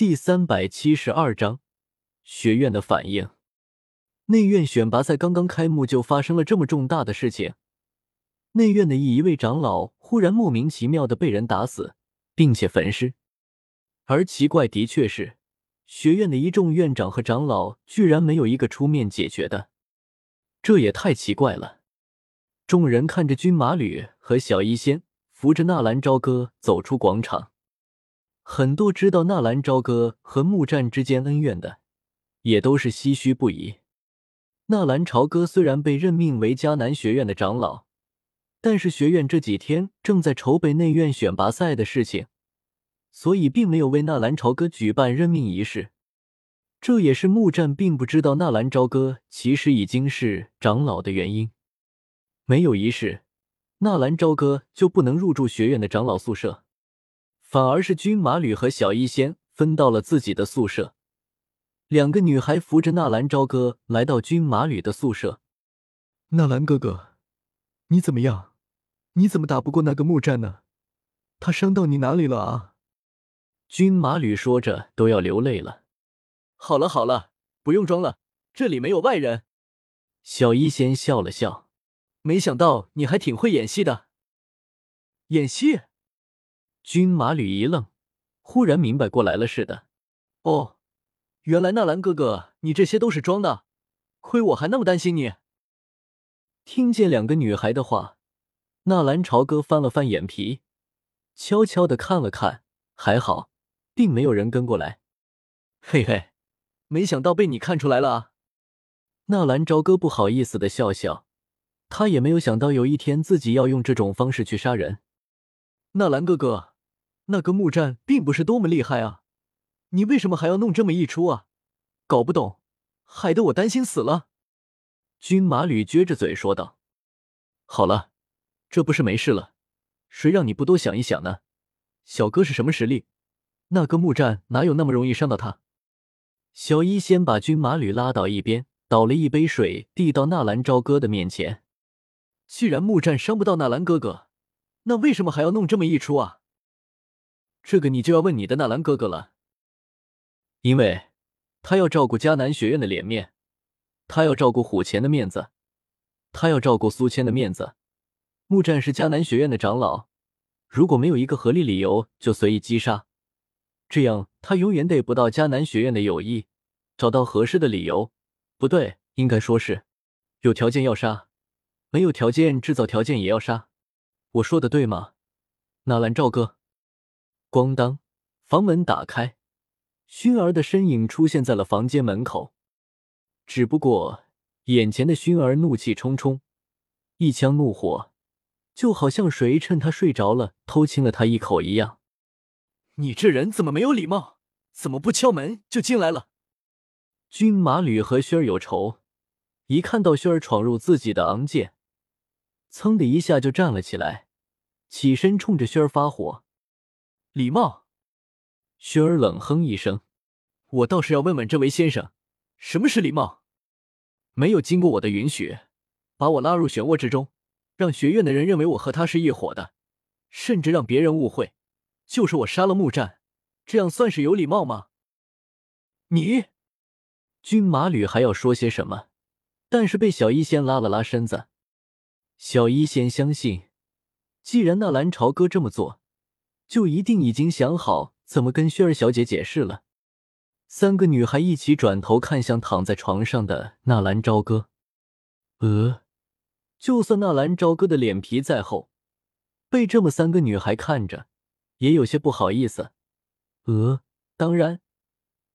第三百七十二章学院的反应。内院选拔赛刚刚开幕，就发生了这么重大的事情。内院的一位长老忽然莫名其妙的被人打死，并且焚尸。而奇怪的确是，学院的一众院长和长老居然没有一个出面解决的，这也太奇怪了。众人看着军马吕和小医仙扶着纳兰朝歌走出广场。很多知道纳兰朝歌和木战之间恩怨的，也都是唏嘘不已。纳兰朝歌虽然被任命为迦南学院的长老，但是学院这几天正在筹备内院选拔赛的事情，所以并没有为纳兰朝歌举办任命仪式。这也是木战并不知道纳兰朝歌其实已经是长老的原因。没有仪式，纳兰朝歌就不能入住学院的长老宿舍。反而是军马吕和小医仙分到了自己的宿舍，两个女孩扶着纳兰朝歌来到军马吕的宿舍。纳兰哥哥，你怎么样？你怎么打不过那个木战呢？他伤到你哪里了啊？军马吕说着都要流泪了。好了好了，不用装了，这里没有外人。小医仙笑了笑，没想到你还挺会演戏的。演戏？军马吕一愣，忽然明白过来了似的。哦，原来纳兰哥哥，你这些都是装的，亏我还那么担心你。听见两个女孩的话，纳兰朝歌翻了翻眼皮，悄悄的看了看，还好，并没有人跟过来。嘿嘿，没想到被你看出来了啊！纳兰朝歌不好意思的笑笑，他也没有想到有一天自己要用这种方式去杀人。纳兰哥哥。那个木战并不是多么厉害啊，你为什么还要弄这么一出啊？搞不懂，害得我担心死了。军马吕撅着嘴说道：“好了，这不是没事了？谁让你不多想一想呢？小哥是什么实力？那个木战哪有那么容易伤到他？”小一先把军马吕拉到一边，倒了一杯水递到纳兰朝歌的面前。既然木战伤不到纳兰哥哥，那为什么还要弄这么一出啊？这个你就要问你的纳兰哥哥了，因为他要照顾迦南学院的脸面，他要照顾虎钳的面子，他要照顾苏谦的面子。木战是迦南学院的长老，如果没有一个合理理由就随意击杀，这样他永远得不到迦南学院的友谊。找到合适的理由，不对，应该说是有条件要杀，没有条件制造条件也要杀。我说的对吗，纳兰赵哥？咣当，房门打开，熏儿的身影出现在了房间门口。只不过，眼前的熏儿怒气冲冲，一腔怒火，就好像谁趁他睡着了偷亲了他一口一样。你这人怎么没有礼貌？怎么不敲门就进来了？军马吕和薰儿有仇，一看到薰儿闯入自己的昂剑，噌的一下就站了起来，起身冲着薰儿发火。礼貌，雪儿冷哼一声：“我倒是要问问这位先生，什么是礼貌？没有经过我的允许，把我拉入漩涡之中，让学院的人认为我和他是一伙的，甚至让别人误会，就是我杀了木战，这样算是有礼貌吗？”你，军马吕还要说些什么，但是被小医仙拉了拉身子。小医仙相信，既然纳兰朝歌这么做。就一定已经想好怎么跟薰儿小姐解释了。三个女孩一起转头看向躺在床上的纳兰朝歌。呃，就算纳兰朝歌的脸皮再厚，被这么三个女孩看着，也有些不好意思。呃，当然，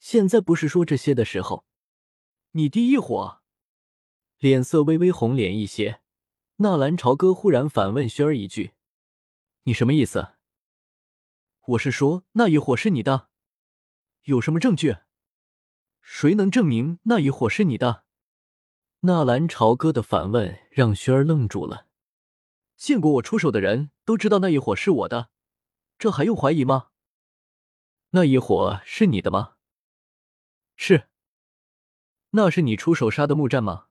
现在不是说这些的时候。你第一火，脸色微微红脸一些。纳兰朝歌忽然反问萱儿一句：“你什么意思？”我是说，那一伙是你的，有什么证据？谁能证明那一伙是你的？纳兰朝歌的反问让轩儿愣住了。见过我出手的人都知道那一伙是我的，这还用怀疑吗？那一伙是你的吗？是。那是你出手杀的木战吗？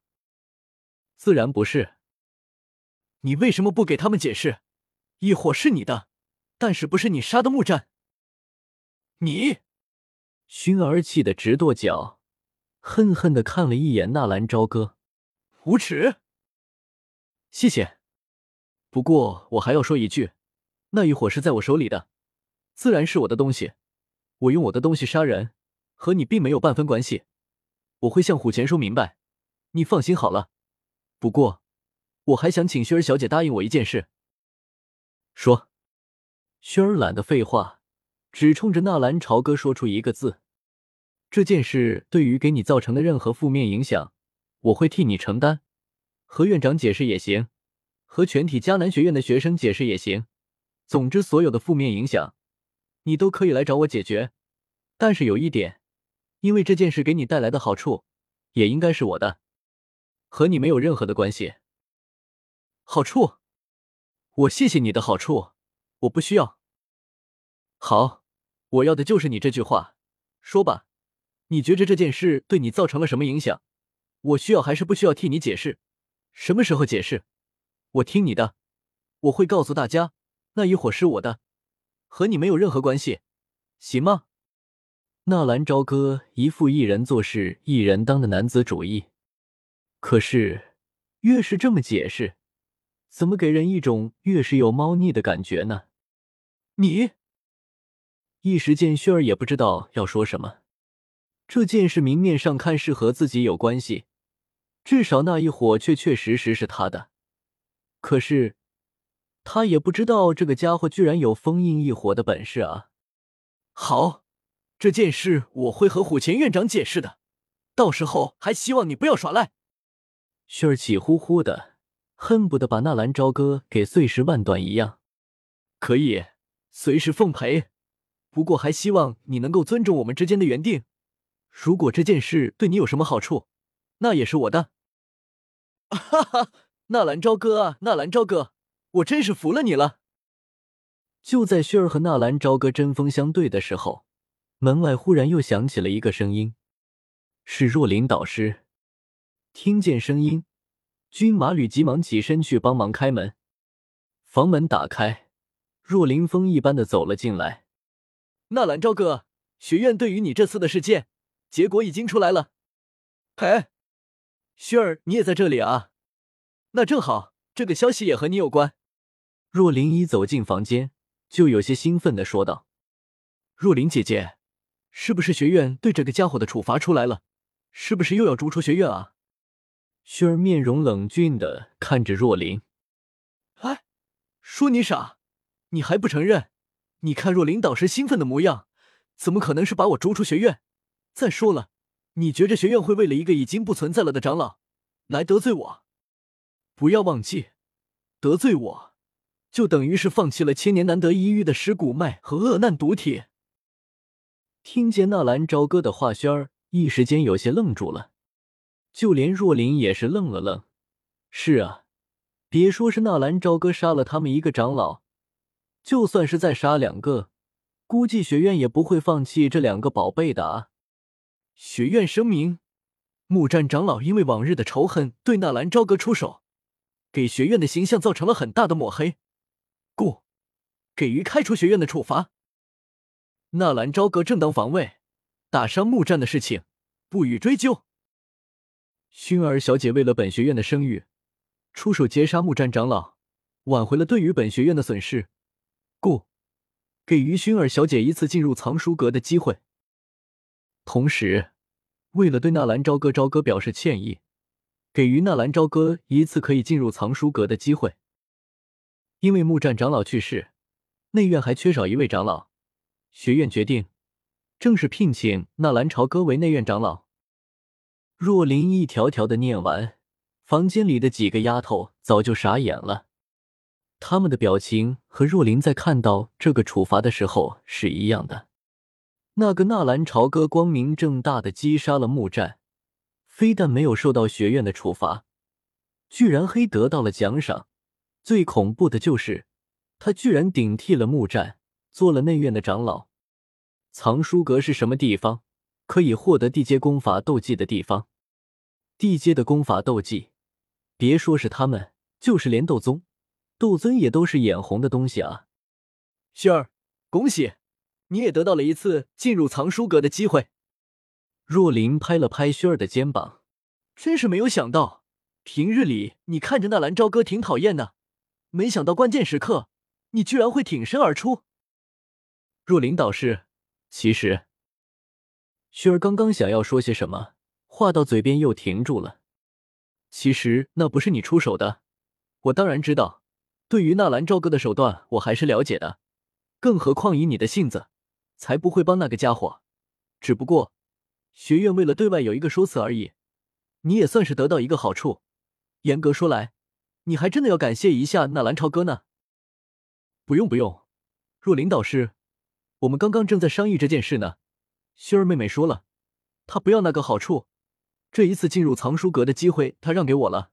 自然不是。你为什么不给他们解释？一伙是你的。但是不是你杀的木战？你，熏儿气得直跺脚，恨恨的看了一眼纳兰朝歌，无耻！谢谢。不过我还要说一句，那一伙是在我手里的，自然是我的东西。我用我的东西杀人，和你并没有半分关系。我会向虎钳说明白，你放心好了。不过，我还想请薰儿小姐答应我一件事。说，薰儿懒得废话，只冲着纳兰朝歌说出一个字：这件事对于给你造成的任何负面影响，我会替你承担。和院长解释也行。和全体迦南学院的学生解释也行，总之所有的负面影响，你都可以来找我解决。但是有一点，因为这件事给你带来的好处，也应该是我的，和你没有任何的关系。好处？我谢谢你的好处，我不需要。好，我要的就是你这句话。说吧，你觉着这件事对你造成了什么影响？我需要还是不需要替你解释？什么时候解释？我听你的，我会告诉大家，那一伙是我的，和你没有任何关系，行吗？纳兰朝歌一副一人做事一人当的男子主义，可是越是这么解释，怎么给人一种越是有猫腻的感觉呢？你一时间，薰儿也不知道要说什么。这件事明面上看是和自己有关系，至少那一伙确确实实是他的。可是，他也不知道这个家伙居然有封印异火的本事啊！好，这件事我会和虎钳院长解释的，到时候还希望你不要耍赖。薰儿气呼呼的，恨不得把纳兰朝歌给碎尸万段一样。可以，随时奉陪。不过还希望你能够尊重我们之间的原定。如果这件事对你有什么好处，那也是我的。哈哈。纳兰朝歌啊，纳兰朝歌，我真是服了你了！就在薰儿和纳兰朝歌针锋相对的时候，门外忽然又响起了一个声音，是若琳导师。听见声音，军马吕急忙起身去帮忙开门。房门打开，若林风一般的走了进来。纳兰朝哥，学院对于你这次的事件，结果已经出来了。哎，薰儿，你也在这里啊？那正好，这个消息也和你有关。若琳一走进房间，就有些兴奋的说道：“若琳姐姐，是不是学院对这个家伙的处罚出来了？是不是又要逐出学院啊？”薰儿面容冷峻的看着若琳：“哎，说你傻，你还不承认？你看若琳导师兴奋的模样，怎么可能是把我逐出学院？再说了，你觉着学院会为了一个已经不存在了的长老来得罪我？”不要忘记，得罪我，就等于是放弃了千年难得一遇的尸骨脉和恶难毒体。听见纳兰朝歌的话，轩儿一时间有些愣住了，就连若琳也是愣了愣。是啊，别说是纳兰朝歌杀了他们一个长老，就算是再杀两个，估计学院也不会放弃这两个宝贝的啊。学院声明：木战长老因为往日的仇恨，对纳兰朝歌出手。给学院的形象造成了很大的抹黑，故给予开除学院的处罚。纳兰朝歌正当防卫，打伤木战的事情不予追究。薰儿小姐为了本学院的声誉，出手截杀木战长老，挽回了对于本学院的损失，故给予薰儿小姐一次进入藏书阁的机会。同时，为了对纳兰朝歌朝歌表示歉意。给予纳兰朝歌一次可以进入藏书阁的机会，因为木战长老去世，内院还缺少一位长老，学院决定正式聘请纳兰朝歌为内院长老。若琳一条条的念完，房间里的几个丫头早就傻眼了，他们的表情和若琳在看到这个处罚的时候是一样的。那个纳兰朝歌光明正大的击杀了木战。非但没有受到学院的处罚，居然还得到了奖赏。最恐怖的就是，他居然顶替了木战，做了内院的长老。藏书阁是什么地方？可以获得地阶功法斗技的地方。地阶的功法斗技，别说是他们，就是连斗宗、斗尊也都是眼红的东西啊！薰儿，恭喜你也得到了一次进入藏书阁的机会。若琳拍了拍薰儿的肩膀，真是没有想到，平日里你看着那兰朝歌挺讨厌的，没想到关键时刻你居然会挺身而出。若琳导师，其实，薰儿刚刚想要说些什么，话到嘴边又停住了。其实那不是你出手的，我当然知道。对于纳兰朝歌的手段，我还是了解的。更何况以你的性子，才不会帮那个家伙。只不过，学院为了对外有一个说辞而已。你也算是得到一个好处。严格说来，你还真的要感谢一下纳兰朝歌呢。不用不用，若琳导师，我们刚刚正在商议这件事呢。薰儿妹妹说了，她不要那个好处。这一次进入藏书阁的机会，她让给我了。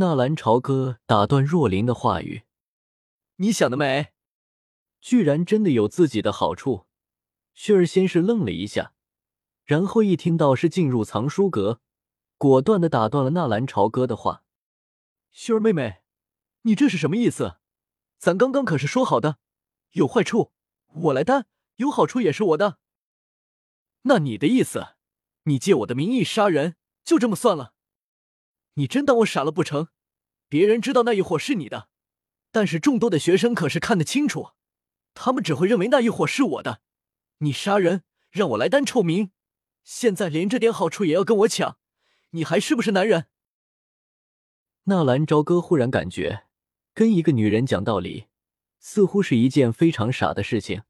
纳兰朝歌打断若琳的话语：“你想得美，居然真的有自己的好处。”旭儿先是愣了一下，然后一听到是进入藏书阁，果断的打断了纳兰朝歌的话：“旭儿妹妹，你这是什么意思？咱刚刚可是说好的，有坏处我来担，有好处也是我的。那你的意思，你借我的名义杀人，就这么算了？”你真当我傻了不成？别人知道那一伙是你的，但是众多的学生可是看得清楚，他们只会认为那一伙是我的。你杀人让我来担臭名，现在连这点好处也要跟我抢，你还是不是男人？纳兰朝歌忽然感觉跟一个女人讲道理，似乎是一件非常傻的事情。